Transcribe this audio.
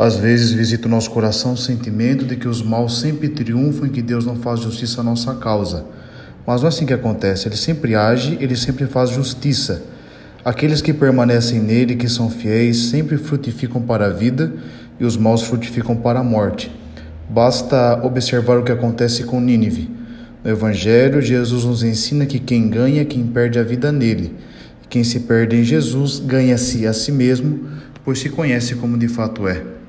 Às vezes visita o nosso coração o sentimento de que os maus sempre triunfam e que Deus não faz justiça à nossa causa. Mas não é assim que acontece, ele sempre age, ele sempre faz justiça. Aqueles que permanecem nele, que são fiéis, sempre frutificam para a vida e os maus frutificam para a morte. Basta observar o que acontece com Nínive. No Evangelho, Jesus nos ensina que quem ganha, é quem perde a vida nele. Quem se perde em Jesus, ganha-se a si mesmo, pois se conhece como de fato é.